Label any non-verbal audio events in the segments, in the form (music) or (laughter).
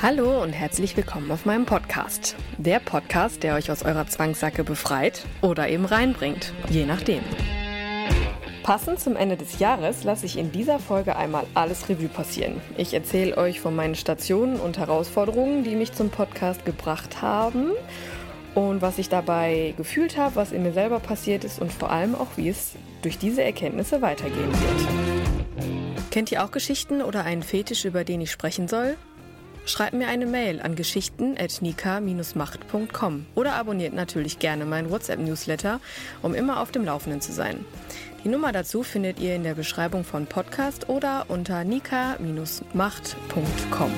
Hallo und herzlich willkommen auf meinem Podcast. Der Podcast, der euch aus eurer Zwangssacke befreit oder eben reinbringt, je nachdem. Passend zum Ende des Jahres lasse ich in dieser Folge einmal alles Revue passieren. Ich erzähle euch von meinen Stationen und Herausforderungen, die mich zum Podcast gebracht haben und was ich dabei gefühlt habe, was in mir selber passiert ist und vor allem auch, wie es durch diese Erkenntnisse weitergehen wird. Kennt ihr auch Geschichten oder einen Fetisch, über den ich sprechen soll? Schreibt mir eine Mail an geschichten.nika-macht.com oder abonniert natürlich gerne meinen WhatsApp-Newsletter, um immer auf dem Laufenden zu sein. Die Nummer dazu findet ihr in der Beschreibung von Podcast oder unter nika-macht.com.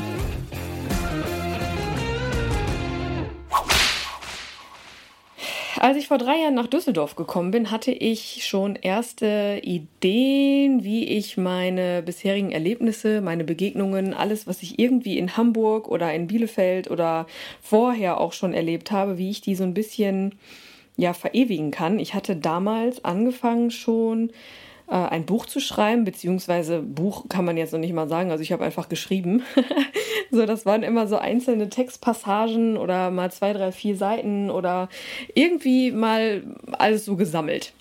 Als ich vor drei Jahren nach Düsseldorf gekommen bin, hatte ich schon erste Ideen, wie ich meine bisherigen Erlebnisse, meine Begegnungen, alles, was ich irgendwie in Hamburg oder in Bielefeld oder vorher auch schon erlebt habe, wie ich die so ein bisschen ja verewigen kann. Ich hatte damals angefangen schon äh, ein Buch zu schreiben, beziehungsweise Buch kann man jetzt noch nicht mal sagen, also ich habe einfach geschrieben. (laughs) so, das waren immer so einzelne Textpassagen oder mal zwei, drei, vier Seiten oder irgendwie mal alles so gesammelt.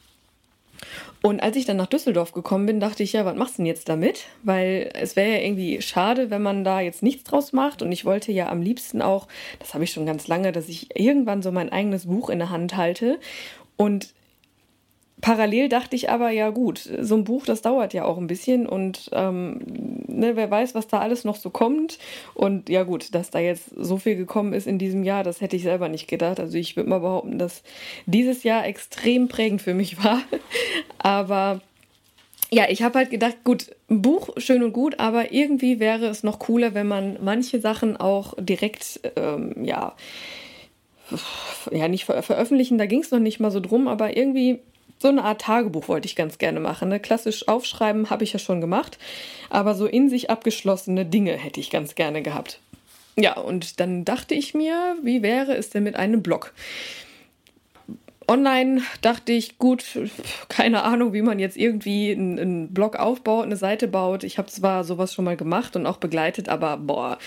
Und als ich dann nach Düsseldorf gekommen bin, dachte ich, ja, was machst du denn jetzt damit? Weil es wäre ja irgendwie schade, wenn man da jetzt nichts draus macht. Und ich wollte ja am liebsten auch, das habe ich schon ganz lange, dass ich irgendwann so mein eigenes Buch in der Hand halte. Und Parallel dachte ich aber, ja gut, so ein Buch, das dauert ja auch ein bisschen und ähm, ne, wer weiß, was da alles noch so kommt. Und ja gut, dass da jetzt so viel gekommen ist in diesem Jahr, das hätte ich selber nicht gedacht. Also ich würde mal behaupten, dass dieses Jahr extrem prägend für mich (laughs) war. aber ja, ich habe halt gedacht, gut, ein Buch schön und gut, aber irgendwie wäre es noch cooler, wenn man manche Sachen auch direkt, ähm, ja, ja, nicht ver veröffentlichen, da ging es noch nicht mal so drum, aber irgendwie so eine Art Tagebuch wollte ich ganz gerne machen. Ne? Klassisch aufschreiben habe ich ja schon gemacht, aber so in sich abgeschlossene Dinge hätte ich ganz gerne gehabt. Ja, und dann dachte ich mir, wie wäre es denn mit einem Blog? Online dachte ich, gut, keine Ahnung, wie man jetzt irgendwie einen, Blog aufbaut, eine Seite baut. Ich habe zwar sowas schon mal gemacht und auch begleitet, aber boah,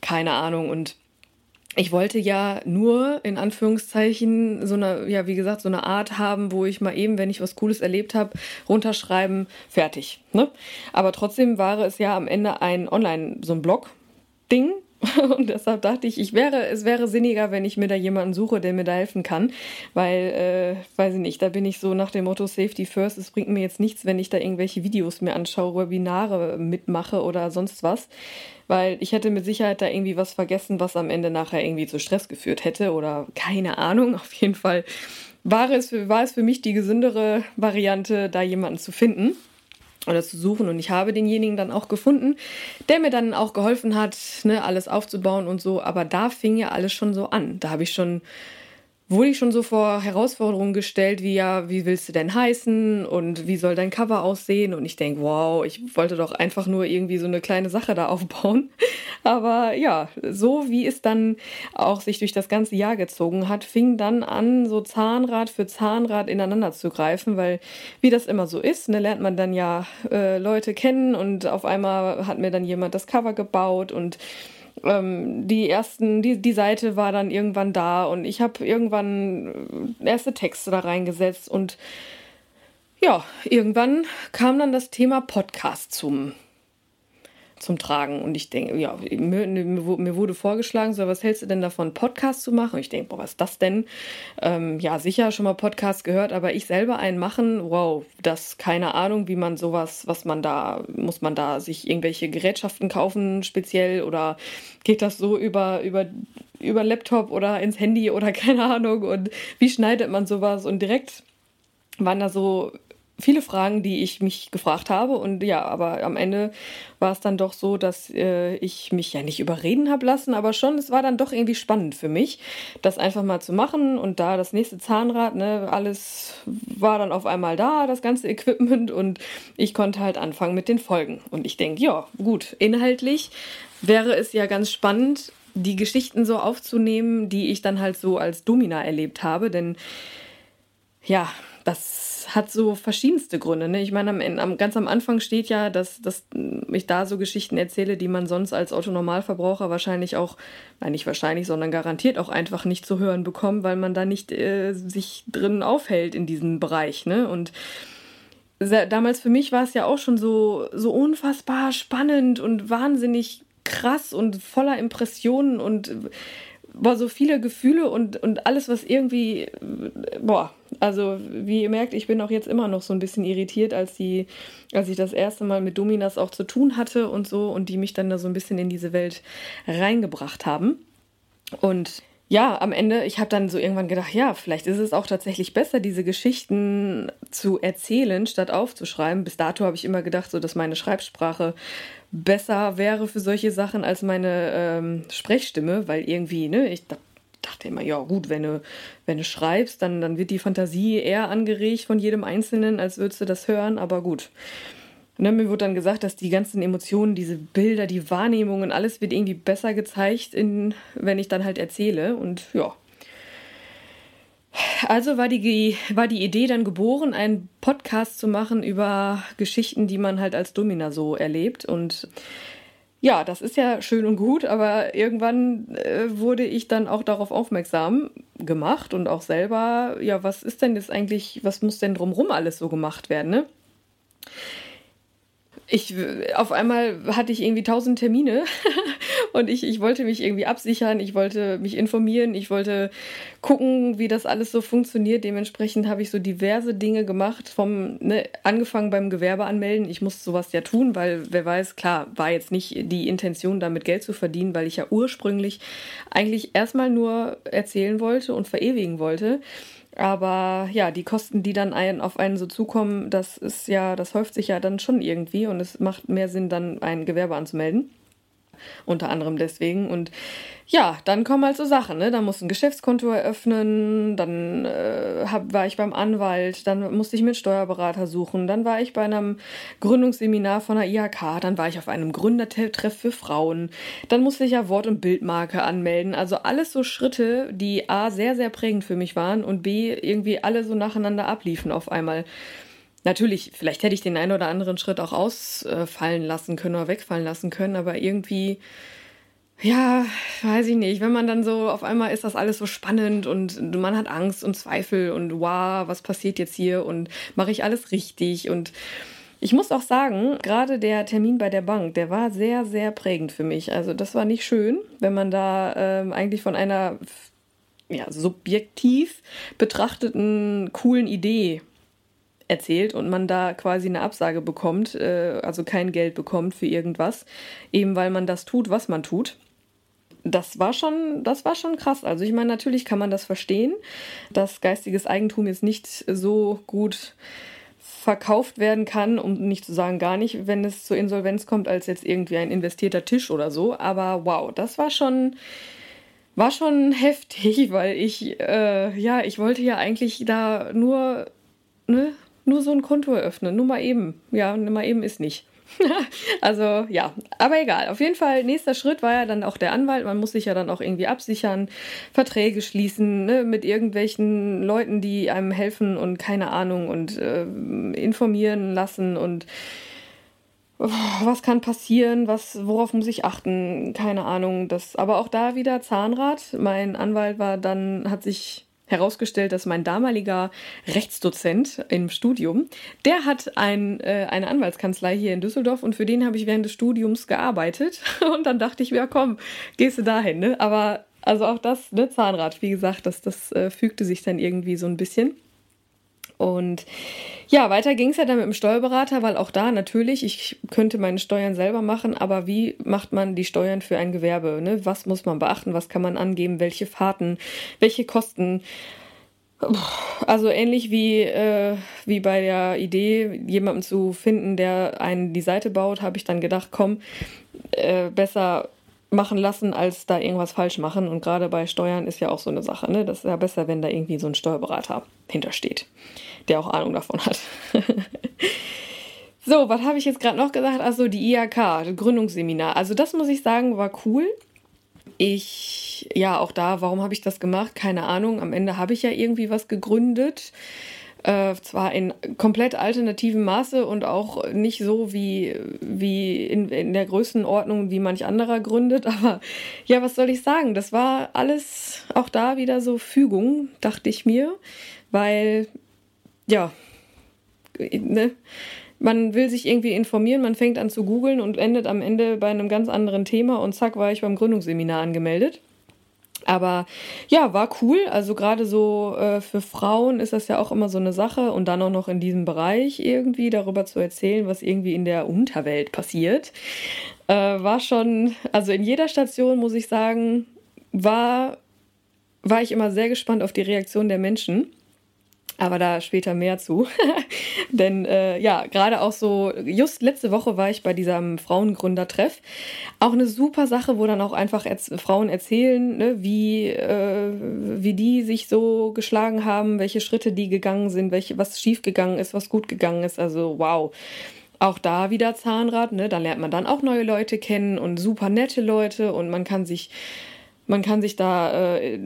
keine Ahnung. Und ich wollte ja nur in Anführungszeichen so eine, ja, wie gesagt, so eine Art haben, wo ich mal eben, wenn ich was Cooles erlebt habe, runterschreiben, fertig. Ne? Aber trotzdem war es ja am Ende ein Online, so ein Blog-Ding. (laughs) Und deshalb dachte ich, ich wäre, es wäre sinniger, wenn ich mir da jemanden suche, der mir da helfen kann. Weil, äh, weiß ich nicht, da bin ich so nach dem Motto Safety First. Es bringt mir jetzt nichts, wenn ich da irgendwelche Videos mir anschaue, Webinare mitmache oder sonst was weil ich hätte mit Sicherheit da irgendwie was vergessen, was am Ende nachher irgendwie zu Stress geführt hätte oder keine Ahnung. (laughs) Auf jeden Fall war es, war es für mich die gesündere Variante, da jemanden zu finden oder zu suchen. Und ich habe denjenigen dann auch gefunden, der mir dann auch geholfen hat, ne, alles aufzubauen und so. Aber da fing ja alles schon so an. Da habe ich schon wurde ich schon so vor Herausforderungen gestellt, wie ja, wie willst du denn heißen und wie soll dein Cover aussehen? Und ich denke, wow, ich wollte doch einfach nur irgendwie so eine kleine Sache da (laughs) aufbauen. Aber ja, so wie es dann auch sich durch das ganze Jahr gezogen hat, fing dann an, so Zahnrad für Zahnrad ineinander zu greifen, weil wie das immer so ist, ne, lernt man dann ja äh, Leute kennen und auf einmal hat mir dann jemand das Cover gebaut und ähm, die ersten, die, die Seite war dann irgendwann da und ich habe irgendwann äh, erste Texte da reingesetzt und ja, irgendwann kam dann das Thema Podcast zum zum Tragen. Und ich denke, ja, mir, mir, wurde vorgeschlagen, so, was hältst du denn davon, Podcast zu machen? Und ich denke, boah, was ist das denn? Ähm, ja, sicher schon mal Podcast gehört, aber ich selber einen machen, wow, das keine Ahnung, wie man sowas, was man da, muss man da sich irgendwelche Gerätschaften kaufen, speziell, oder geht das so über, über, über Laptop oder ins Handy oder (laughs) keine Ahnung? Und wie schneidet man sowas? Und direkt waren da so viele Fragen, die ich mich gefragt habe. Und ja, aber am Ende war es dann doch so, dass äh, ich mich ja nicht überreden habe lassen, aber schon, es war dann doch irgendwie spannend für mich, das einfach mal zu machen. Und da das nächste Zahnrad, ne, alles war dann auf einmal da, das ganze Equipment. Und ich konnte halt anfangen mit den Folgen. Und ich denke, ja, gut, inhaltlich wäre es ja ganz spannend, die Geschichten so aufzunehmen, die ich dann halt so als Domina erlebt habe. Denn ja, das hat so verschiedenste Gründe. Ne? Ich meine, am, am, ganz am Anfang steht ja, dass, dass ich da so Geschichten erzähle, die man sonst als Autonormalverbraucher wahrscheinlich auch, nein, nicht wahrscheinlich, sondern garantiert auch einfach nicht zu hören bekommt, weil man da nicht äh, sich drin aufhält in diesem Bereich. Ne? Und damals für mich war es ja auch schon so, so unfassbar spannend und wahnsinnig krass und voller Impressionen und boah, so viele Gefühle und, und alles, was irgendwie, boah, also wie ihr merkt, ich bin auch jetzt immer noch so ein bisschen irritiert, als die, als ich das erste Mal mit Dominas auch zu tun hatte und so und die mich dann da so ein bisschen in diese Welt reingebracht haben. Und ja, am Ende, ich habe dann so irgendwann gedacht, ja, vielleicht ist es auch tatsächlich besser, diese Geschichten zu erzählen, statt aufzuschreiben. Bis dato habe ich immer gedacht, so dass meine Schreibsprache besser wäre für solche Sachen als meine ähm, Sprechstimme, weil irgendwie, ne, ich dachte immer, ja gut, wenn du, wenn du schreibst, dann, dann wird die Fantasie eher angeregt von jedem Einzelnen, als würdest du das hören, aber gut. Ne, mir wurde dann gesagt, dass die ganzen Emotionen, diese Bilder, die Wahrnehmungen, alles wird irgendwie besser gezeigt, in, wenn ich dann halt erzähle. Und ja. Also war die, war die Idee dann geboren, einen Podcast zu machen über Geschichten, die man halt als Domina so erlebt. Und ja, das ist ja schön und gut, aber irgendwann äh, wurde ich dann auch darauf aufmerksam gemacht und auch selber, ja, was ist denn jetzt eigentlich, was muss denn drumrum alles so gemacht werden, ne? Ich auf einmal hatte ich irgendwie tausend Termine (laughs) und ich, ich wollte mich irgendwie absichern, ich wollte mich informieren, ich wollte gucken, wie das alles so funktioniert. Dementsprechend habe ich so diverse Dinge gemacht, vom ne, angefangen beim Gewerbe anmelden. Ich musste sowas ja tun, weil wer weiß, klar, war jetzt nicht die Intention, damit Geld zu verdienen, weil ich ja ursprünglich eigentlich erstmal nur erzählen wollte und verewigen wollte. Aber ja, die Kosten, die dann ein, auf einen so zukommen, das ist ja, das häuft sich ja dann schon irgendwie und es macht mehr Sinn, dann ein Gewerbe anzumelden. Unter anderem deswegen. Und ja, dann kommen halt so Sachen, ne? Da muss ein Geschäftskonto eröffnen, dann äh, hab, war ich beim Anwalt, dann musste ich mir einen Steuerberater suchen, dann war ich bei einem Gründungsseminar von der IHK, dann war ich auf einem Gründertreff für Frauen, dann musste ich ja Wort- und Bildmarke anmelden. Also alles so Schritte, die A sehr, sehr prägend für mich waren und B irgendwie alle so nacheinander abliefen auf einmal. Natürlich, vielleicht hätte ich den einen oder anderen Schritt auch ausfallen lassen können oder wegfallen lassen können, aber irgendwie, ja, weiß ich nicht. Wenn man dann so, auf einmal ist das alles so spannend und man hat Angst und Zweifel und wow, was passiert jetzt hier und mache ich alles richtig und ich muss auch sagen, gerade der Termin bei der Bank, der war sehr, sehr prägend für mich. Also das war nicht schön, wenn man da ähm, eigentlich von einer ja, subjektiv betrachteten coolen Idee erzählt und man da quasi eine Absage bekommt, äh, also kein Geld bekommt für irgendwas, eben weil man das tut, was man tut. Das war schon, das war schon krass. Also ich meine, natürlich kann man das verstehen, dass geistiges Eigentum jetzt nicht so gut verkauft werden kann, um nicht zu sagen gar nicht, wenn es zur Insolvenz kommt, als jetzt irgendwie ein investierter Tisch oder so. Aber wow, das war schon, war schon (laughs) heftig, weil ich, äh, ja, ich wollte ja eigentlich da nur, ne, nur so ein Konto eröffnen. Nur mal eben. Ja, mal eben ist nicht. (laughs) also ja, aber egal. Auf jeden Fall, nächster Schritt war ja dann auch der Anwalt. Man muss sich ja dann auch irgendwie absichern, Verträge schließen ne, mit irgendwelchen Leuten, die einem helfen und keine Ahnung und äh, informieren lassen und oh, was kann passieren, was, worauf muss ich achten, keine Ahnung. Das, aber auch da wieder Zahnrad. Mein Anwalt war dann, hat sich herausgestellt, dass mein damaliger Rechtsdozent im Studium, der hat ein, äh, eine Anwaltskanzlei hier in Düsseldorf und für den habe ich während des Studiums gearbeitet. (laughs) Und dann dachte ich mir, ja, komm, gehst du dahin, ne? Aber also auch das, ne, Zahnrad, wie gesagt, das, das äh, fügte sich dann irgendwie so ein bisschen. Und ja, weiter ging es ja dann mit dem Steuerberater, weil auch da natürlich, ich könnte meine Steuern selber machen, aber wie macht man die Steuern für ein Gewerbe? Ne? Was muss man beachten? Was kann man angeben? Welche Fahrten? Welche Kosten? Also ähnlich wie, äh, wie bei der Idee, jemanden zu finden, der einen die Seite baut, habe ich dann gedacht, komm, äh, besser machen lassen, als da irgendwas falsch machen. Und gerade bei Steuern ist ja auch so eine Sache. Ne? Das ist ja besser, wenn da irgendwie so ein Steuerberater hintersteht, der auch Ahnung davon hat. (laughs) so, was habe ich jetzt gerade noch gesagt? Also die IHK, das Gründungsseminar. Also das muss ich sagen, war cool. Ich, ja, auch da, warum habe ich das gemacht? Keine Ahnung. Am Ende habe ich ja irgendwie was gegründet. Äh, zwar in komplett alternativem Maße und auch nicht so wie, wie in, in der Größenordnung, wie manch anderer gründet, (laughs) aber ja, was soll ich sagen? Das war alles auch da wieder so Fügung, dachte ich mir, weil, ja, ne, man will sich irgendwie informieren, man fängt an zu googeln und endet am Ende bei einem ganz anderen Thema und zack war ich beim Gründungsseminar angemeldet. Aber ja, war cool. Also gerade so äh, für Frauen ist das ja auch immer so eine Sache und dann auch noch in diesem Bereich irgendwie darüber zu erzählen, was irgendwie in der Unterwelt passiert. Äh, war schon, also in jeder Station muss ich sagen, war, war ich immer sehr gespannt auf die Reaktion der Menschen. Aber da später mehr zu. (laughs) Denn äh, ja, gerade auch so, just letzte Woche war ich bei diesem Frauengründertreff. Auch eine super Sache, wo dann auch einfach Frauen erzählen, ne, wie, äh, wie die sich so geschlagen haben, welche Schritte die gegangen sind, welche, was schiefgegangen ist, was gut gegangen ist. Also wow. Auch da wieder Zahnrad, ne? Da lernt man dann auch neue Leute kennen und super nette Leute und man kann sich man kann sich da äh,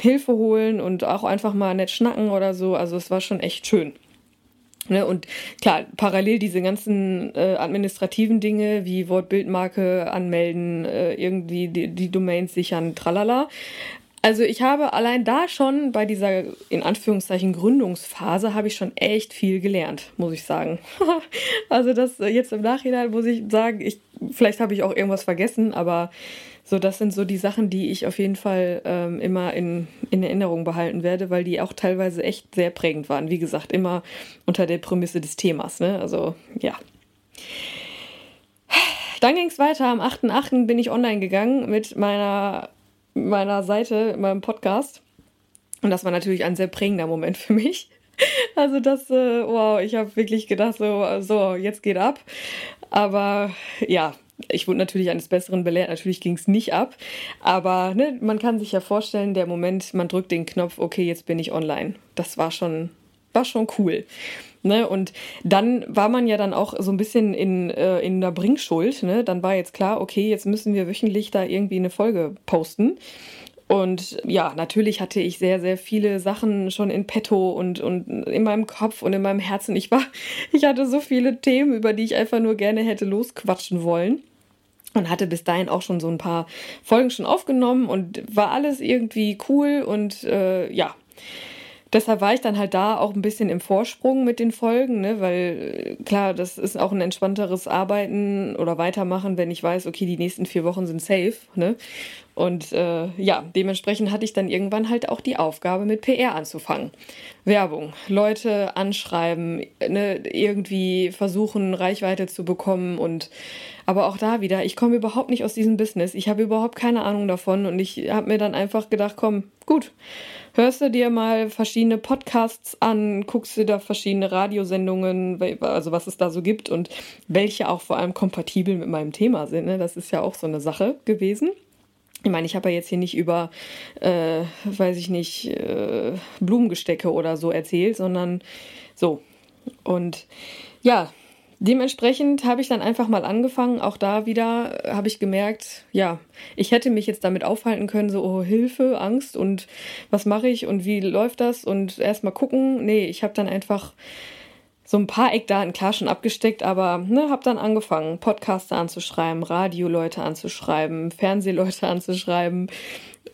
Hilfe holen und auch einfach mal nett schnacken oder so. Also es war schon echt schön. Ne, und klar, parallel diese ganzen äh, administrativen Dinge wie Wortbildmarke anmelden, äh, irgendwie die, die Domains sichern, tralala. Also ich habe allein da schon bei dieser in Anführungszeichen Gründungsphase habe ich schon echt viel gelernt, muss ich sagen. (laughs) also das äh, jetzt im Nachhinein muss ich sagen, ich vielleicht habe ich auch irgendwas vergessen, aber so, das sind so die Sachen, die ich auf jeden Fall ähm, immer in, in Erinnerung behalten werde, weil die auch teilweise echt sehr prägend waren. Wie gesagt, immer unter der Prämisse des Themas. Ne? Also, ja. Dann ging es weiter. Am 8.8. bin ich online gegangen mit meiner, meiner Seite, meinem Podcast. Und das war natürlich ein sehr prägender Moment für mich. (laughs) Also das, äh, wow, ich habe wirklich gedacht, so, so, jetzt geht ab. Aber ja, ich wurde natürlich eines Besseren belehrt, natürlich ging es nicht ab, aber ne, man kann sich ja vorstellen, der Moment, man drückt den Knopf, okay, jetzt bin ich online. Das war schon, war schon cool. Ne? Und dann war man ja dann auch so ein bisschen in, äh, in der Bringschuld. Ne? Dann war jetzt klar, okay, jetzt müssen wir wöchentlich da irgendwie eine Folge posten. Und ja, natürlich hatte ich sehr, sehr viele Sachen schon in petto und, und in meinem Kopf und in meinem Herzen. Ich war, (laughs) ich hatte so viele Themen, über die ich einfach nur gerne hätte losquatschen wollen und hatte bis dahin auch schon so ein paar Folgen schon aufgenommen und war alles irgendwie cool und äh, ja. Deshalb war ich dann halt da auch ein bisschen im Vorsprung mit den Folgen, ne? weil äh, klar, das ist auch ein entspannteres Arbeiten oder Weitermachen, wenn ich weiß, okay, die nächsten vier Wochen sind safe. Ne? Und äh, ja, dementsprechend hatte ich dann irgendwann halt auch die Aufgabe, mit PR anzufangen. Werbung, Leute anschreiben, ne? irgendwie versuchen, Reichweite zu bekommen und aber auch da wieder, ich komme überhaupt nicht aus diesem Business. Ich habe überhaupt keine Ahnung davon und ich habe mir dann einfach gedacht, komm, gut, hörst du dir mal verschiedene Podcasts an, guckst du da verschiedene Radiosendungen, also was es da so gibt und welche auch vor allem kompatibel mit meinem Thema sind. Ne? Das ist ja auch so eine Sache gewesen. Ich meine, ich habe ja jetzt hier nicht über, äh, weiß ich nicht, äh, Blumengestecke oder so erzählt, sondern so. Und ja, Dementsprechend habe ich dann einfach mal angefangen. Auch da wieder habe ich gemerkt, ja, ich hätte mich jetzt damit aufhalten können, so oh, Hilfe, Angst und was mache ich und wie läuft das und erstmal gucken. Nee, ich habe dann einfach so ein paar Eckdaten klar schon abgesteckt, aber ne, habe dann angefangen, Podcaster anzuschreiben, Radioleute anzuschreiben, Fernsehleute anzuschreiben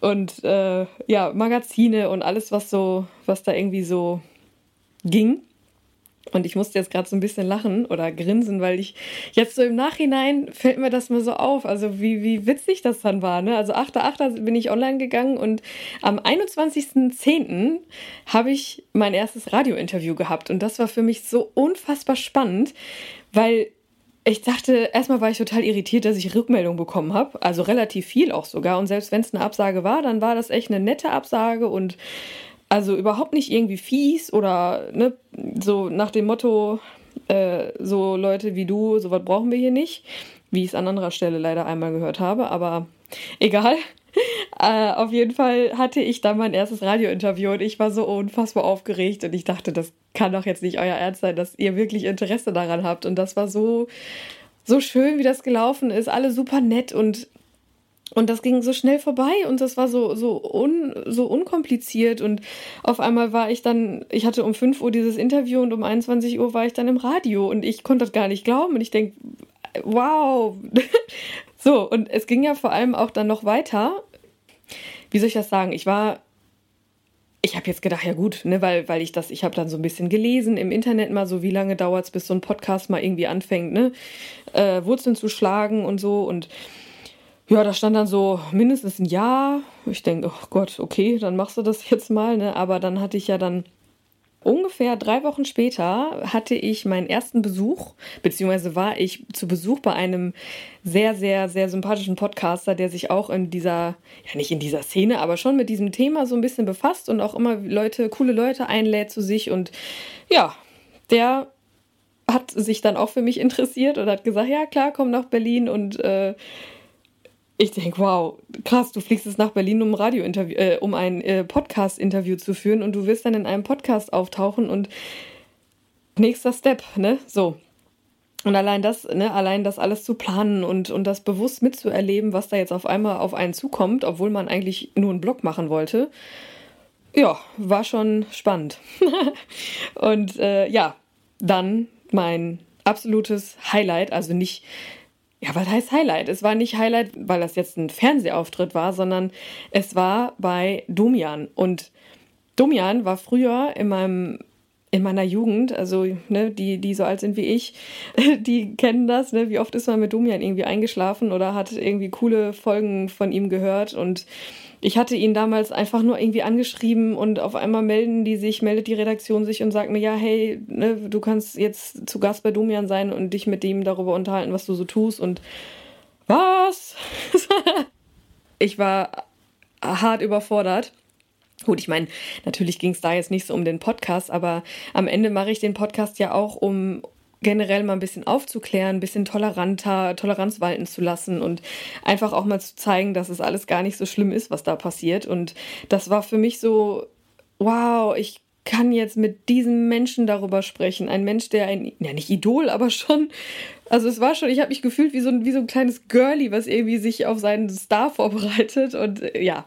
und äh, ja, Magazine und alles, was so, was da irgendwie so ging. Und ich musste jetzt gerade so ein bisschen lachen oder grinsen, weil ich jetzt so im Nachhinein fällt mir das mal so auf. Also wie, wie witzig das dann war. Ne? Also 8.8. bin ich online gegangen und am 21.10. habe ich mein erstes Radiointerview gehabt. Und das war für mich so unfassbar spannend, weil ich dachte, erstmal war ich total irritiert, dass ich Rückmeldung bekommen habe. Also relativ viel auch sogar. Und selbst wenn es eine Absage war, dann war das echt eine nette Absage und Also überhaupt nicht irgendwie fies oder ne, so nach dem Motto, äh, so Leute wie du, sowas brauchen wir hier nicht, wie ich es an anderer Stelle leider einmal gehört habe, aber egal. (laughs) Äh, auf jeden Fall hatte ich dann mein erstes Radiointerview und ich war so unfassbar aufgeregt und ich dachte, das kann doch jetzt nicht euer Ernst sein, dass ihr wirklich Interesse daran habt. Und das war so, so schön, wie das gelaufen ist. Alle super nett und und das ging so schnell vorbei und das war so, so, un, so unkompliziert. Und auf einmal war ich dann, ich hatte um 5 Uhr dieses Interview und um 21 Uhr war ich dann im Radio und ich konnte das gar nicht glauben. Und ich denke, wow. (laughs) so, und es ging ja vor allem auch dann noch weiter. Wie soll ich das sagen? Ich war ich habe jetzt gedacht, ja gut, ne, weil, weil ich das, ich habe dann so ein bisschen gelesen im Internet mal so, wie lange dauert es, bis so ein Podcast mal irgendwie anfängt, ne, äh, Wurzeln zu schlagen und so und ja, da stand dann so mindestens ein Jahr. Ich denke, oh Gott, okay, dann machst du das jetzt mal, ne? Aber dann hatte ich ja dann ungefähr drei Wochen später hatte ich meinen ersten Besuch, beziehungsweise war ich zu Besuch bei einem sehr, sehr, sehr sympathischen Podcaster, der sich auch in dieser, ja nicht in dieser Szene, aber schon mit diesem Thema so ein bisschen befasst und auch immer Leute, coole Leute einlädt zu sich. Und ja, der hat sich dann auch für mich interessiert und hat gesagt, ja klar, komm nach Berlin und äh, ich denke, wow, krass, du fliegst jetzt nach Berlin, um Radiointerview, äh, um ein äh, Podcast-Interview zu führen und du wirst dann in einem Podcast auftauchen und nächster Step, ne? So. Und allein das, ne, allein das alles zu planen und, und das bewusst mitzuerleben, was da jetzt auf einmal auf einen zukommt, obwohl man eigentlich nur einen Blog machen wollte, ja, war schon spannend. (laughs) und äh, ja, dann mein absolutes Highlight, also nicht ja, was heißt Highlight? Es war nicht Highlight, weil das jetzt ein Fernsehauftritt war, sondern es war bei Domian. Und Domian war früher in meinem in meiner Jugend, also ne, die, die so alt sind wie ich, (laughs) die kennen das, ne? Wie oft ist man mit Domian irgendwie eingeschlafen oder hat irgendwie coole Folgen von ihm gehört und ich hatte ihn damals einfach nur irgendwie angeschrieben und auf einmal melden die sich, meldet die Redaktion sich und sagt mir, ja, hey, ne, du kannst jetzt zu Gast bei Domian sein und dich mit dem darüber unterhalten, was du so tust und was? (laughs) ich war hart überfordert. Gut, ich meine, natürlich ging es da jetzt nicht so um den Podcast, aber am Ende mache ich den Podcast ja auch, um, generell mal ein bisschen aufzuklären, ein bisschen toleranter, Toleranz walten zu lassen und einfach auch mal zu zeigen, dass es alles gar nicht so schlimm ist, was da passiert. Und das war für mich so, wow, ich kann jetzt mit diesem Menschen darüber sprechen. Ein Mensch, der ein, ja nicht Idol, aber schon, also es war schon, ich habe mich gefühlt wie so, ein, wie so ein kleines Girlie, was irgendwie sich auf seinen Star vorbereitet. Und ja,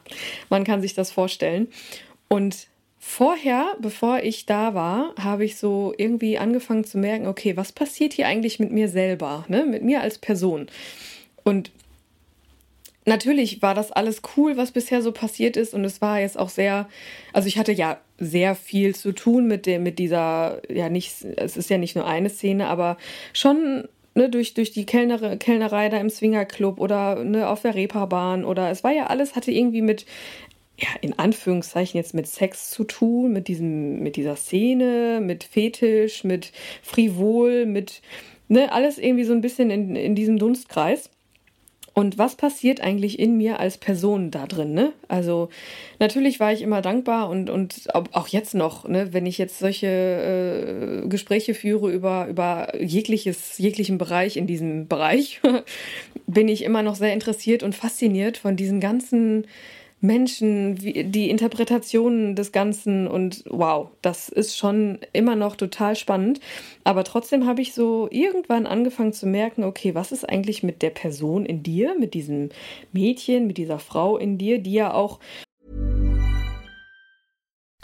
man kann sich das vorstellen. Und Vorher, bevor ich da war, habe ich so irgendwie angefangen zu merken, okay, was passiert hier eigentlich mit mir selber, ne? mit mir als Person. Und natürlich war das alles cool, was bisher so passiert ist. Und es war jetzt auch sehr, also ich hatte ja sehr viel zu tun mit dem, mit dieser, ja nicht, es ist ja nicht nur eine Szene, aber schon ne, durch, durch die Kellner, Kellnerei da im Swingerclub oder ne, auf der Reeperbahn oder es war ja alles, hatte irgendwie mit ja, in Anführungszeichen jetzt mit Sex zu tun, mit diesem, mit dieser Szene, mit Fetisch, mit Frivol, mit, ne, alles irgendwie so ein bisschen in, in diesem Dunstkreis. Und was passiert eigentlich in mir als Person da drin? Ne? Also natürlich war ich immer dankbar und, und auch jetzt noch, ne, wenn ich jetzt solche äh, Gespräche führe über, über jegliches, jeglichen Bereich in diesem Bereich, (laughs) bin ich immer noch sehr interessiert und fasziniert von diesen ganzen Menschen, die Interpretationen des Ganzen und wow, das ist schon immer noch total spannend. Aber trotzdem habe ich so irgendwann angefangen zu merken, okay, was ist eigentlich mit der Person in dir, mit diesem Mädchen, mit dieser Frau in dir, die ja auch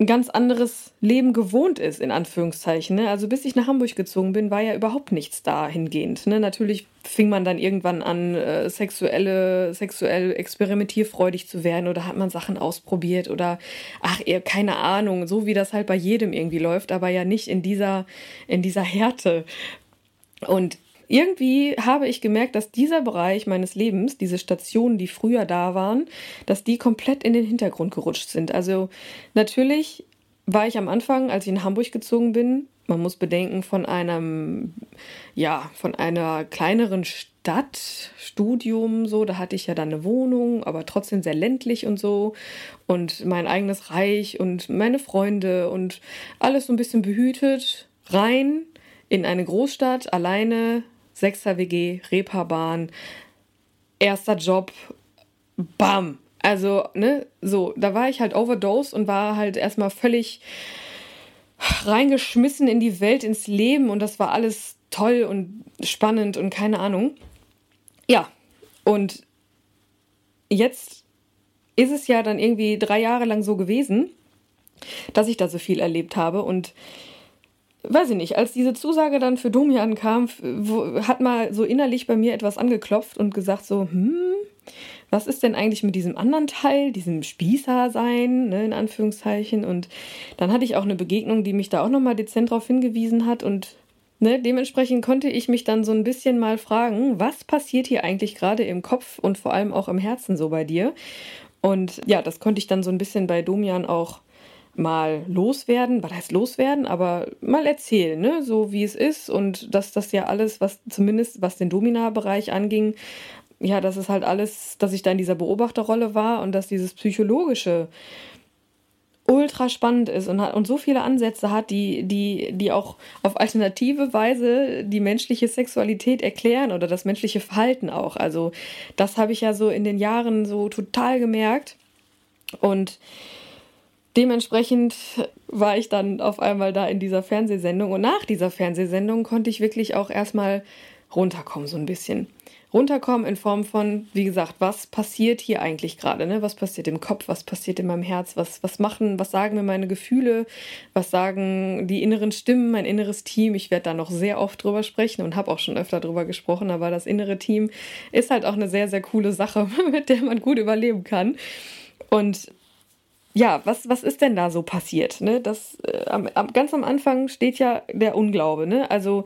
Ein ganz anderes Leben gewohnt ist, in Anführungszeichen. Ne? Also bis ich nach Hamburg gezogen bin, war ja überhaupt nichts dahingehend. Ne? Natürlich fing man dann irgendwann an, äh, sexuelle, sexuell experimentierfreudig zu werden oder hat man Sachen ausprobiert oder ach, eher keine Ahnung, so wie das halt bei jedem irgendwie läuft, aber ja nicht in dieser, in dieser Härte. Und irgendwie habe ich gemerkt, dass dieser Bereich meines Lebens, diese Stationen, die früher da waren, dass die komplett in den Hintergrund gerutscht sind. Also natürlich war ich am Anfang, als ich in Hamburg gezogen bin, man muss bedenken, von einem, ja, von einer kleineren Stadt, Studium, so, da hatte ich ja dann eine Wohnung, aber trotzdem sehr ländlich und so und mein eigenes Reich und meine Freunde und alles so ein bisschen behütet, rein in eine Großstadt, alleine, 6er WG, Reeperbahn, erster Job, bam. Also, ne, so, da war ich halt overdosed und war halt erstmal völlig reingeschmissen in die Welt, ins Leben und das war alles toll und spannend und keine Ahnung. Ja, und jetzt ist es ja dann irgendwie drei Jahre lang so gewesen, dass ich da so viel erlebt habe und weiß ich nicht, als diese Zusage dann für Domian kam, hat mal so innerlich bei mir etwas angeklopft und gesagt so, hm, was ist denn eigentlich mit diesem anderen Teil, diesem Spießer sein, ne, in Anführungszeichen. Und dann hatte ich auch eine Begegnung, die mich da auch nochmal dezent darauf hingewiesen hat und Ne, dementsprechend konnte ich mich dann so ein bisschen mal fragen, was passiert hier eigentlich gerade im Kopf und vor allem auch im Herzen so bei dir? Und ja, das konnte ich dann so ein bisschen bei Domian auch mal loswerden, was heißt loswerden, aber mal erzählen, ne? so wie es ist und dass das ja alles, was zumindest was den Domina-Bereich anging, ja, das ist halt alles, dass ich da in dieser Beobachterrolle war und dass dieses psychologische ultra spannend ist und, hat, und so viele Ansätze hat, die, die, die auch auf alternative Weise die menschliche Sexualität erklären oder das menschliche Verhalten auch. Also das habe ich ja so in den Jahren so total gemerkt und dementsprechend war ich dann auf einmal da in dieser Fernsehsendung und nach dieser Fernsehsendung konnte ich wirklich auch erstmal runterkommen, so ein bisschen. Runterkommen in Form von, wie gesagt, was passiert hier eigentlich gerade? Ne? Was passiert im Kopf? Was passiert in meinem Herz? Was, was machen, was sagen mir meine Gefühle? Was sagen die inneren Stimmen, mein inneres Team? Ich werde da noch sehr oft drüber sprechen und habe auch schon öfter drüber gesprochen, aber das innere Team ist halt auch eine sehr, sehr coole Sache, (laughs) mit der man gut überleben kann. Und ja, was, was ist denn da so passiert? Ne? Das, äh, am, am, ganz am Anfang steht ja der Unglaube. Ne? Also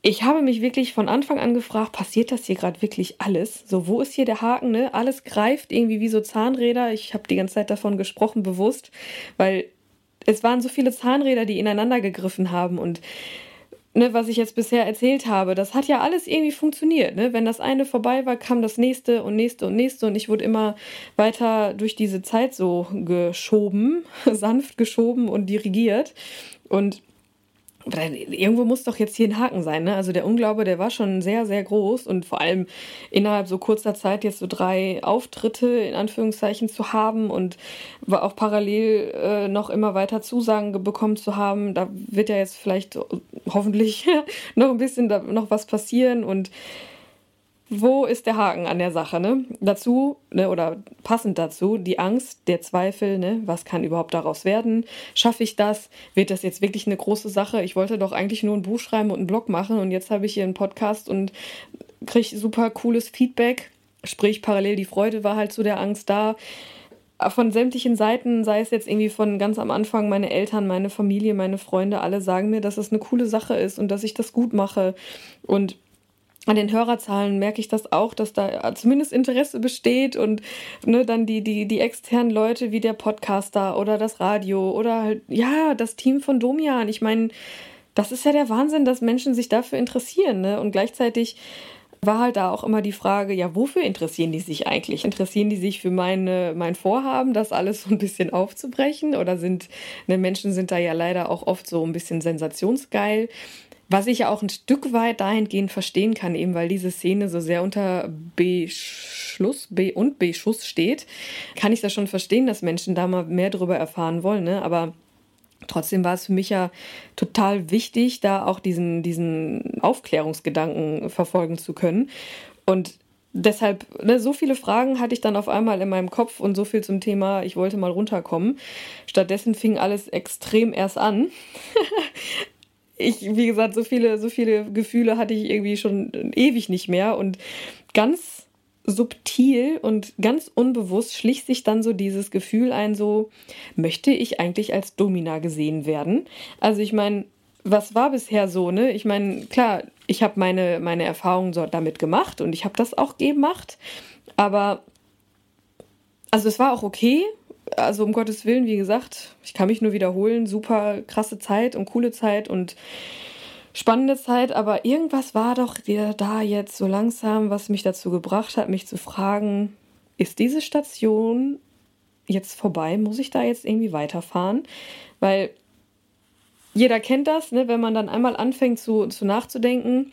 ich habe mich wirklich von Anfang an gefragt, passiert das hier gerade wirklich alles? So, wo ist hier der Haken? Ne? Alles greift irgendwie wie so Zahnräder. Ich habe die ganze Zeit davon gesprochen, bewusst, weil es waren so viele Zahnräder, die ineinander gegriffen haben und ne, was ich jetzt bisher erzählt habe, das hat ja alles irgendwie funktioniert. Ne? Wenn das eine vorbei war, kam das nächste und nächste und nächste und ich wurde immer weiter durch diese Zeit so geschoben, (laughs) sanft geschoben und dirigiert. Und irgendwo muss doch jetzt hier ein Haken sein, ne? Also der Unglaube, der war schon sehr, sehr groß und vor allem innerhalb so kurzer Zeit jetzt so drei Auftritte in Anführungszeichen zu haben und war auch parallel äh, noch immer weiter Zusagen bekommen zu haben. Da wird ja jetzt vielleicht hoffentlich (laughs) noch ein bisschen noch was passieren und wo ist der Haken an der Sache, ne? Dazu, ne, oder passend dazu, die Angst, der Zweifel, ne? Was kann überhaupt daraus werden? Schaffe ich das? Wird das jetzt wirklich eine große Sache? Ich wollte doch eigentlich nur ein Buch schreiben und einen Blog machen und jetzt habe ich hier einen Podcast und kriege super cooles Feedback. Sprich, parallel die Freude war halt zu der Angst da. Von sämtlichen Seiten, sei es jetzt irgendwie von ganz am Anfang, meine Eltern, meine Familie, meine Freunde, alle sagen mir, dass es eine coole Sache ist und dass ich das gut mache. Und an den Hörerzahlen merke ich das auch, dass da zumindest Interesse besteht und ne, dann die, die, die externen Leute wie der Podcaster oder das Radio oder halt, ja, das Team von Domian. Ich meine, das ist ja der Wahnsinn, dass Menschen sich dafür interessieren. Ne? Und gleichzeitig war halt da auch immer die Frage, ja, wofür interessieren die sich eigentlich? Interessieren die sich für meine, mein Vorhaben, das alles so ein bisschen aufzubrechen? Oder sind, ne, Menschen sind da ja leider auch oft so ein bisschen sensationsgeil. Was ich ja auch ein Stück weit dahingehend verstehen kann, eben weil diese Szene so sehr unter Beschluss, B und Beschuss steht, kann ich das schon verstehen, dass Menschen da mal mehr darüber erfahren wollen. Ne? Aber trotzdem war es für mich ja total wichtig, da auch diesen, diesen Aufklärungsgedanken verfolgen zu können. Und deshalb, ne, so viele Fragen hatte ich dann auf einmal in meinem Kopf und so viel zum Thema, ich wollte mal runterkommen. Stattdessen fing alles extrem erst an. (laughs) ich, wie gesagt, so viele, so viele Gefühle hatte ich irgendwie schon ewig nicht mehr und ganz subtil und ganz unbewusst schlich sich dann so dieses Gefühl ein, so möchte ich eigentlich als Domina gesehen werden? Also ich meine, was war bisher so, ne? Ich meine, klar, ich habe meine, meine Erfahrungen so damit gemacht und ich habe das auch gemacht, aber also es war auch okay. Also um Gottes Willen, wie gesagt, ich kann mich nur wiederholen, super krasse Zeit und coole Zeit und spannende Zeit, aber irgendwas war doch da jetzt so langsam, was mich dazu gebracht hat, mich zu fragen, ist diese Station jetzt vorbei? Muss ich da jetzt irgendwie weiterfahren? Weil jeder kennt das, ne? wenn man dann einmal anfängt zu, zu nachzudenken,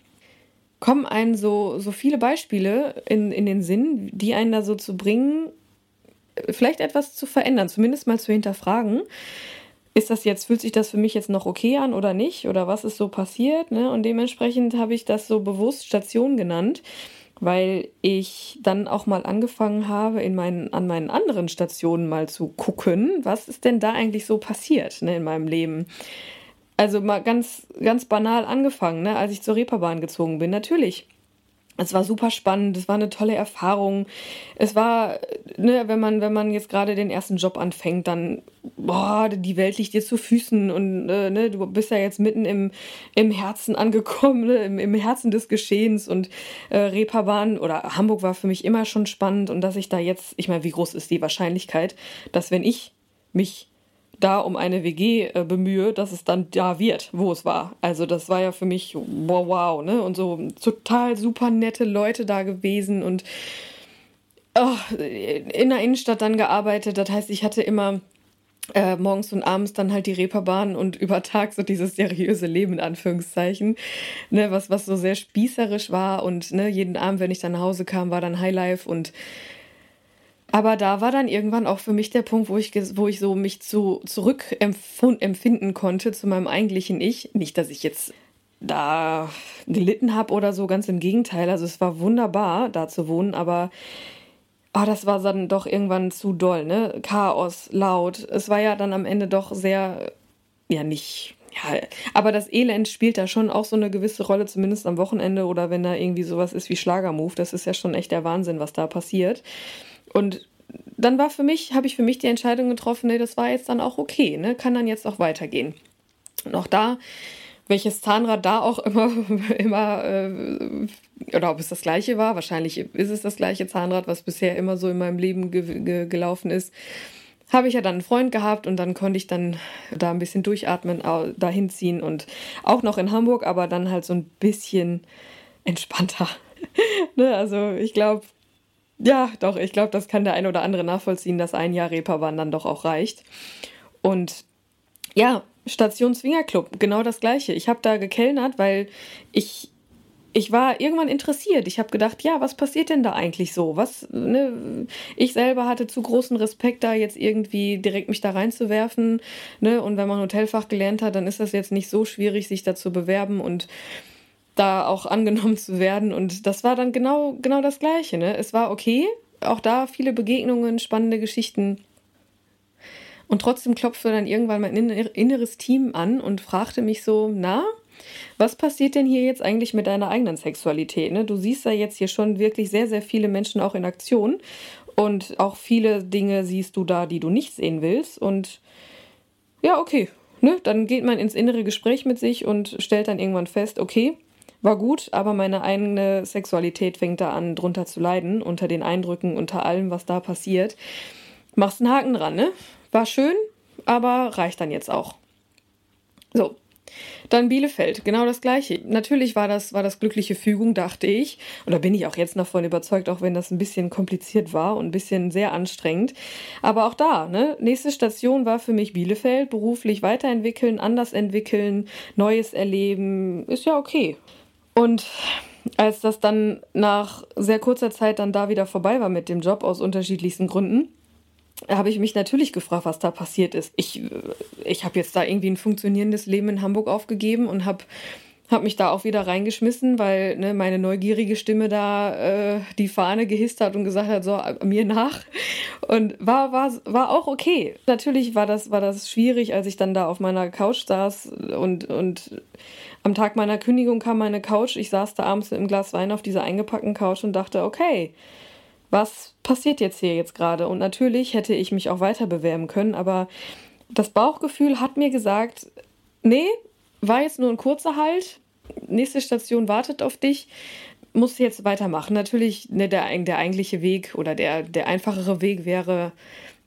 kommen einem so, so viele Beispiele in, in den Sinn, die einen da so zu bringen, vielleicht etwas zu verändern, zumindest mal zu hinterfragen ist das jetzt, fühlt sich das für mich jetzt noch okay an oder nicht? Oder was ist so passiert? Ne? Und dementsprechend habe ich das so bewusst Station genannt, weil ich dann auch mal angefangen habe, in meinen, an meinen anderen Stationen mal zu gucken, was ist denn da eigentlich so passiert ne, in meinem Leben. Also mal ganz, ganz banal angefangen, ne, als ich zur Reeperbahn gezogen bin. Natürlich es war super spannend, es war eine tolle Erfahrung. Es war, ne, wenn man, wenn man jetzt gerade den ersten Job anfängt, dann, boah, die Welt liegt dir zu Füßen und äh, ne, du bist ja jetzt mitten im, im Herzen angekommen, ne, im, im Herzen des Geschehens und äh, Reeperbahn oder Hamburg war für mich immer schon spannend und dass ich da jetzt, ich meine, wie groß ist die Wahrscheinlichkeit, dass wenn ich mich da um eine WG äh, bemühe, dass es dann da wird, wo es war. Also das war ja für mich wow, wow, ne? Und so total super nette Leute da gewesen und oh, in der Innenstadt dann gearbeitet. Das heißt, ich hatte immer äh, morgens und abends dann halt die Reeperbahn und über Tag so dieses seriöse Leben in Anführungszeichen, ne, was was so sehr spießerisch war und ne, jeden Abend, wenn ich dann nach Hause kam, war dann Highlife und aber da war dann irgendwann auch für mich der Punkt, wo ich, wo ich so mich zu, zurück empfinden konnte zu meinem eigentlichen Ich. Nicht, dass ich jetzt da gelitten habe oder so, ganz im Gegenteil. Also es war wunderbar, da zu wohnen, aber oh, das war dann doch irgendwann zu doll, ne? Chaos, laut. Es war ja dann am Ende doch sehr, ja, nicht. Ja, aber das Elend spielt da schon auch so eine gewisse Rolle, zumindest am Wochenende oder wenn da irgendwie sowas ist wie Schlagermove. Das ist ja schon echt der Wahnsinn, was da passiert. Und dann war für mich, habe ich für mich die Entscheidung getroffen, nee, das war jetzt dann auch okay, ne? Kann dann jetzt auch weitergehen. Und auch da, welches Zahnrad da auch immer, (laughs) immer, äh, oder ob es das gleiche war, wahrscheinlich ist es das gleiche Zahnrad, was bisher immer so in meinem Leben ge ge gelaufen ist, habe ich ja dann einen Freund gehabt und dann konnte ich dann da ein bisschen durchatmen, dahin ziehen und auch noch in Hamburg, aber dann halt so ein bisschen entspannter. (laughs) ne? Also ich glaube, ja, doch, ich glaube, das kann der ein oder andere nachvollziehen, dass ein Jahr Reeperbahn dann doch auch reicht. Und ja, Station Swingerclub, genau das gleiche. Ich habe da gekellnert, weil ich ich war irgendwann interessiert. Ich habe gedacht, ja, was passiert denn da eigentlich so? Was, ne? Ich selber hatte zu großen Respekt, da jetzt irgendwie direkt mich da reinzuwerfen. Ne? Und wenn man Hotelfach gelernt hat, dann ist das jetzt nicht so schwierig, sich da zu bewerben und da auch angenommen zu werden. Und das war dann genau, genau das Gleiche. Ne? Es war okay, auch da viele Begegnungen, spannende Geschichten. Und trotzdem klopfte dann irgendwann mein inneres Team an und fragte mich so, na, was passiert denn hier jetzt eigentlich mit deiner eigenen Sexualität? Ne? Du siehst ja jetzt hier schon wirklich sehr, sehr viele Menschen auch in Aktion und auch viele Dinge siehst du da, die du nicht sehen willst. Und ja, okay, ne? dann geht man ins innere Gespräch mit sich und stellt dann irgendwann fest, okay, war gut, aber meine eigene Sexualität fängt da an, drunter zu leiden, unter den Eindrücken, unter allem, was da passiert. Machst einen Haken dran, ne? War schön, aber reicht dann jetzt auch. So. Dann Bielefeld, genau das gleiche. Natürlich war das, war das glückliche Fügung, dachte ich. Oder bin ich auch jetzt davon überzeugt, auch wenn das ein bisschen kompliziert war und ein bisschen sehr anstrengend. Aber auch da, ne? Nächste Station war für mich Bielefeld. Beruflich weiterentwickeln, anders entwickeln, Neues erleben. Ist ja okay. Und als das dann nach sehr kurzer Zeit dann da wieder vorbei war mit dem Job aus unterschiedlichsten Gründen, habe ich mich natürlich gefragt, was da passiert ist. Ich, ich habe jetzt da irgendwie ein funktionierendes Leben in Hamburg aufgegeben und habe habe mich da auch wieder reingeschmissen, weil ne, meine neugierige Stimme da äh, die Fahne gehisst hat und gesagt hat, so mir nach. Und war, war, war auch okay. Natürlich war das, war das schwierig, als ich dann da auf meiner Couch saß und, und am Tag meiner Kündigung kam meine Couch. Ich saß da abends mit einem Glas Wein auf dieser eingepackten Couch und dachte, okay, was passiert jetzt hier jetzt gerade? Und natürlich hätte ich mich auch weiter bewerben können, aber das Bauchgefühl hat mir gesagt, nee, war jetzt nur ein kurzer Halt. Nächste Station wartet auf dich. Musst jetzt weitermachen. Natürlich, ne, der, der eigentliche Weg oder der, der einfachere Weg wäre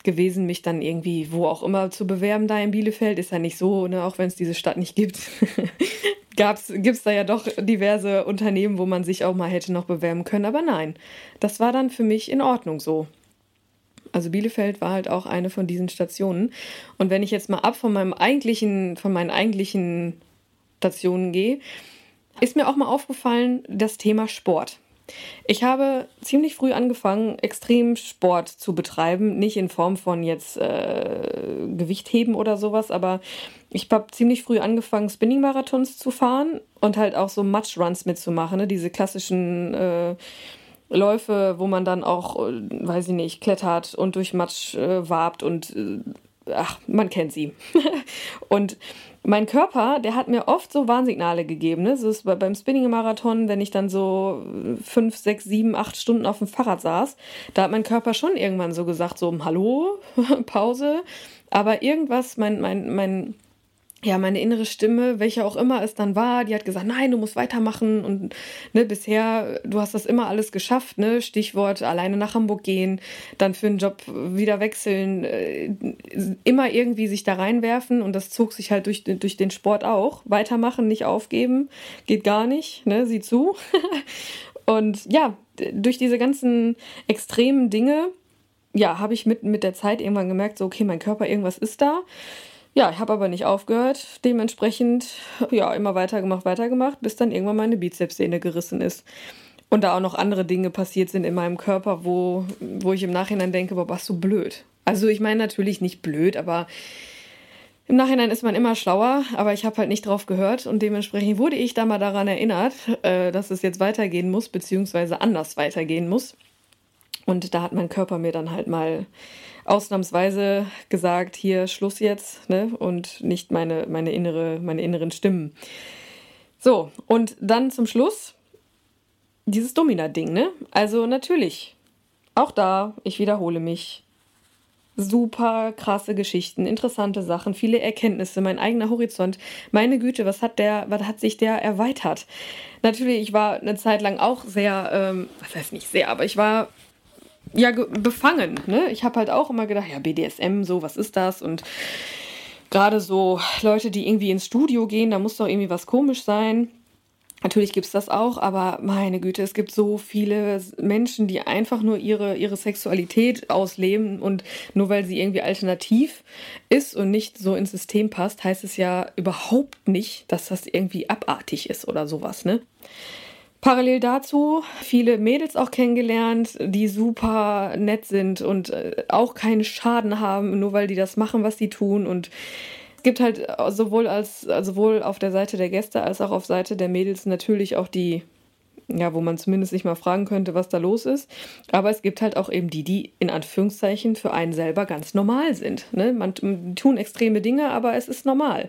gewesen, mich dann irgendwie wo auch immer zu bewerben da in Bielefeld. Ist ja nicht so, ne, auch wenn es diese Stadt nicht gibt. (laughs) Gibt es da ja doch diverse Unternehmen, wo man sich auch mal hätte noch bewerben können. Aber nein, das war dann für mich in Ordnung so. Also Bielefeld war halt auch eine von diesen Stationen. Und wenn ich jetzt mal ab von meinem eigentlichen, von meinen eigentlichen Stationen gehe, ist mir auch mal aufgefallen, das Thema Sport. Ich habe ziemlich früh angefangen, extrem Sport zu betreiben. Nicht in Form von jetzt äh, Gewichtheben oder sowas, aber ich habe ziemlich früh angefangen, Spinning-Marathons zu fahren und halt auch so Match-Runs mitzumachen. Ne? Diese klassischen äh, Läufe, wo man dann auch, äh, weiß ich nicht, klettert und durch Matsch äh, wabt und äh, ach, man kennt sie. (laughs) und mein Körper, der hat mir oft so Warnsignale gegeben. Ne? So ist beim Spinning-Marathon, wenn ich dann so fünf, sechs, sieben, acht Stunden auf dem Fahrrad saß, da hat mein Körper schon irgendwann so gesagt, so, Hallo, (laughs) Pause. Aber irgendwas, mein, mein, mein ja, meine innere Stimme, welche auch immer es dann war, die hat gesagt, nein, du musst weitermachen. Und ne, bisher, du hast das immer alles geschafft, ne, Stichwort alleine nach Hamburg gehen, dann für einen Job wieder wechseln, äh, immer irgendwie sich da reinwerfen. Und das zog sich halt durch, durch den Sport auch. Weitermachen, nicht aufgeben, geht gar nicht, ne, sieh zu. (laughs) und ja, durch diese ganzen extremen Dinge, ja, habe ich mit, mit der Zeit irgendwann gemerkt, so, okay, mein Körper, irgendwas ist da ja, ich habe aber nicht aufgehört. Dementsprechend, ja, immer weitergemacht, weitergemacht, bis dann irgendwann meine Bizepssehne gerissen ist. Und da auch noch andere Dinge passiert sind in meinem Körper, wo, wo ich im Nachhinein denke, boah, was so blöd. Also ich meine natürlich nicht blöd, aber im Nachhinein ist man immer schlauer, aber ich habe halt nicht drauf gehört und dementsprechend wurde ich da mal daran erinnert, äh, dass es jetzt weitergehen muss, beziehungsweise anders weitergehen muss. Und da hat mein Körper mir dann halt mal ausnahmsweise gesagt, hier Schluss jetzt, ne? Und nicht meine, meine, innere, meine inneren Stimmen. So, und dann zum Schluss dieses Domina-Ding, ne? Also natürlich, auch da, ich wiederhole mich. Super krasse Geschichten, interessante Sachen, viele Erkenntnisse, mein eigener Horizont. Meine Güte, was hat der, was hat sich der erweitert? Natürlich, ich war eine Zeit lang auch sehr, ähm, was heißt nicht sehr, aber ich war ja befangen. Ne? Ich habe halt auch immer gedacht, ja, BDSM, so, was ist das? Und gerade so Leute, die irgendwie ins Studio gehen, da muss doch irgendwie was komisch sein. Natürlich gibt es das auch, aber meine Güte, es gibt so viele Menschen, die einfach nur ihre, ihre Sexualität ausleben und nur weil sie irgendwie alternativ ist und nicht so ins System passt, heißt es ja überhaupt nicht, dass das irgendwie abartig ist oder sowas, ne? Parallel dazu viele Mädels auch kennengelernt, die super nett sind und äh, auch keinen Schaden haben, nur weil die das machen, was sie tun. Und es gibt halt sowohl als sowohl auf der Seite der Gäste als auch auf Seite der Mädels natürlich auch die, ja, wo man zumindest nicht mal fragen könnte, was da los ist. Aber es gibt halt auch eben die, die in Anführungszeichen für einen selber ganz normal sind. Ne? Man tun extreme Dinge, aber es ist normal.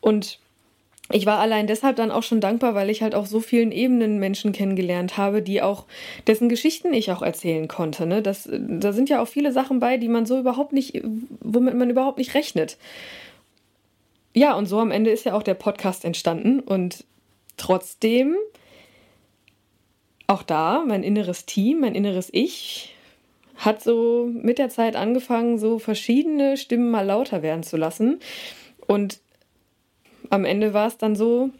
Und ich war allein deshalb dann auch schon dankbar, weil ich halt auf so vielen Ebenen Menschen kennengelernt habe, die auch, dessen Geschichten ich auch erzählen konnte. Ne? Das, da sind ja auch viele Sachen bei, die man so überhaupt nicht, womit man überhaupt nicht rechnet. Ja, und so am Ende ist ja auch der Podcast entstanden und trotzdem auch da mein inneres Team, mein inneres Ich hat so mit der Zeit angefangen, so verschiedene Stimmen mal lauter werden zu lassen. Und am Ende war es dann so,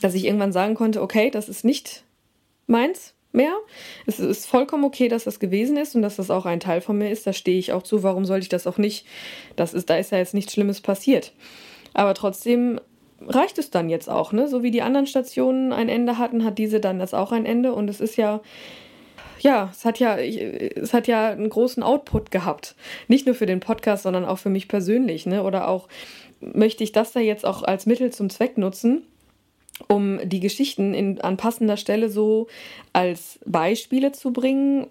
dass ich irgendwann sagen konnte, okay, das ist nicht meins mehr. Es ist vollkommen okay, dass das gewesen ist und dass das auch ein Teil von mir ist. Da stehe ich auch zu. Warum sollte ich das auch nicht? Das ist, da ist ja jetzt nichts Schlimmes passiert. Aber trotzdem reicht es dann jetzt auch, ne? So wie die anderen Stationen ein Ende hatten, hat diese dann jetzt auch ein Ende und es ist ja ja, es hat ja, es hat ja einen großen Output gehabt. Nicht nur für den Podcast, sondern auch für mich persönlich, ne? Oder auch möchte ich das da jetzt auch als Mittel zum Zweck nutzen, um die Geschichten in, an passender Stelle so als Beispiele zu bringen.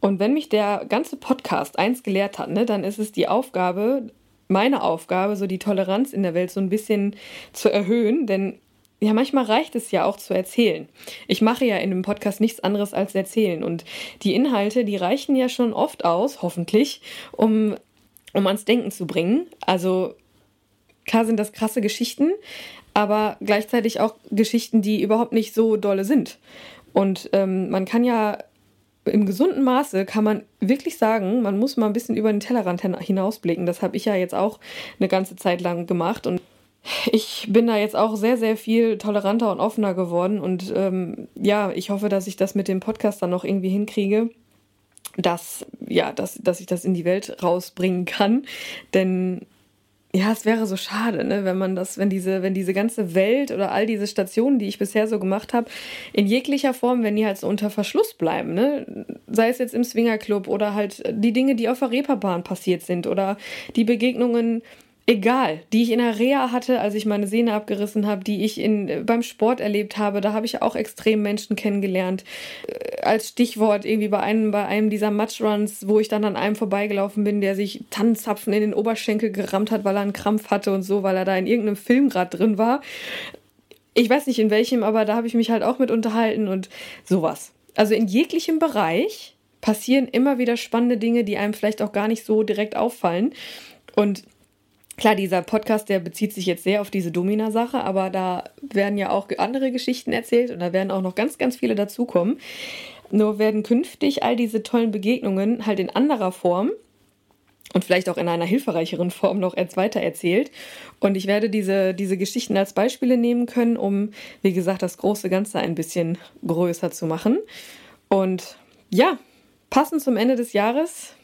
Und wenn mich der ganze Podcast eins gelehrt hat, ne, dann ist es die Aufgabe, meine Aufgabe, so die Toleranz in der Welt so ein bisschen zu erhöhen, denn ja, manchmal reicht es ja auch zu erzählen. Ich mache ja in dem Podcast nichts anderes als erzählen und die Inhalte, die reichen ja schon oft aus, hoffentlich, um, um ans Denken zu bringen. Also klar sind das krasse Geschichten, aber gleichzeitig auch Geschichten, die überhaupt nicht so dolle sind. Und ähm, man kann ja im gesunden Maße kann man wirklich sagen, man muss mal ein bisschen über den Tellerrand hinausblicken. Das habe ich ja jetzt auch eine ganze Zeit lang gemacht und ich bin da jetzt auch sehr, sehr viel toleranter und offener geworden und ähm, ja, ich hoffe, dass ich das mit dem Podcast dann noch irgendwie hinkriege, dass, ja, dass, dass ich das in die Welt rausbringen kann, denn ja, es wäre so schade, ne, wenn man das, wenn diese, wenn diese ganze Welt oder all diese Stationen, die ich bisher so gemacht habe, in jeglicher Form, wenn die halt so unter Verschluss bleiben, ne, sei es jetzt im Swingerclub oder halt die Dinge, die auf der Reeperbahn passiert sind oder die Begegnungen egal, die ich in der Reha hatte, als ich meine Sehne abgerissen habe, die ich in, beim Sport erlebt habe, da habe ich auch extrem Menschen kennengelernt. Äh, als Stichwort irgendwie bei einem, bei einem dieser Matchruns, wo ich dann an einem vorbeigelaufen bin, der sich Tannenzapfen in den Oberschenkel gerammt hat, weil er einen Krampf hatte und so, weil er da in irgendeinem Film gerade drin war. Ich weiß nicht in welchem, aber da habe ich mich halt auch mit unterhalten und sowas. Also in jeglichem Bereich passieren immer wieder spannende Dinge, die einem vielleicht auch gar nicht so direkt auffallen. Und Klar, dieser Podcast, der bezieht sich jetzt sehr auf diese Domina-Sache, aber da werden ja auch andere Geschichten erzählt und da werden auch noch ganz, ganz viele dazukommen. Nur werden künftig all diese tollen Begegnungen halt in anderer Form und vielleicht auch in einer hilfreicheren Form noch weiter erzählt. Und ich werde diese, diese Geschichten als Beispiele nehmen können, um, wie gesagt, das große Ganze ein bisschen größer zu machen. Und ja, passend zum Ende des Jahres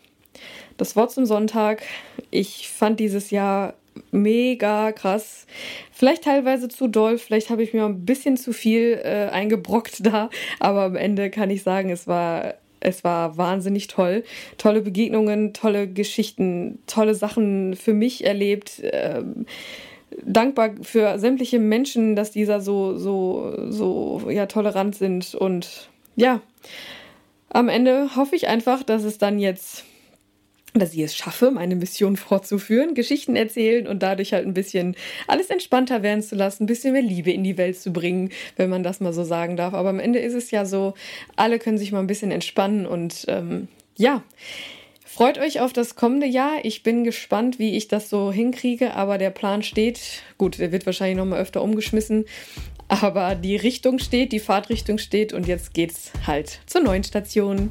das Wort zum Sonntag. Ich fand dieses Jahr mega krass. Vielleicht teilweise zu doll, vielleicht habe ich mir ein bisschen zu viel äh, eingebrockt da, aber am Ende kann ich sagen, es war es war wahnsinnig toll. Tolle Begegnungen, tolle Geschichten, tolle Sachen für mich erlebt. Ähm, dankbar für sämtliche Menschen, dass dieser so, so, so ja, tolerant sind. Und ja, am Ende hoffe ich einfach, dass es dann jetzt dass ich es schaffe, meine Mission (laughs) fortzuführen, Geschichten erzählen und dadurch halt ein bisschen alles entspannter werden zu lassen, ein bisschen mehr Liebe in die Welt zu bringen, wenn man das mal so sagen darf. Aber am Ende ist es ja so, alle können sich mal ein bisschen entspannen und ähm, ja. Freut euch auf das kommende Jahr. Ich bin gespannt, wie ich das so hinkriege, aber der Plan steht. Gut, der wird wahrscheinlich noch mal öfter umgeschmissen, aber die Richtung steht, die Fahrtrichtung steht und jetzt geht's halt zur neuen Station.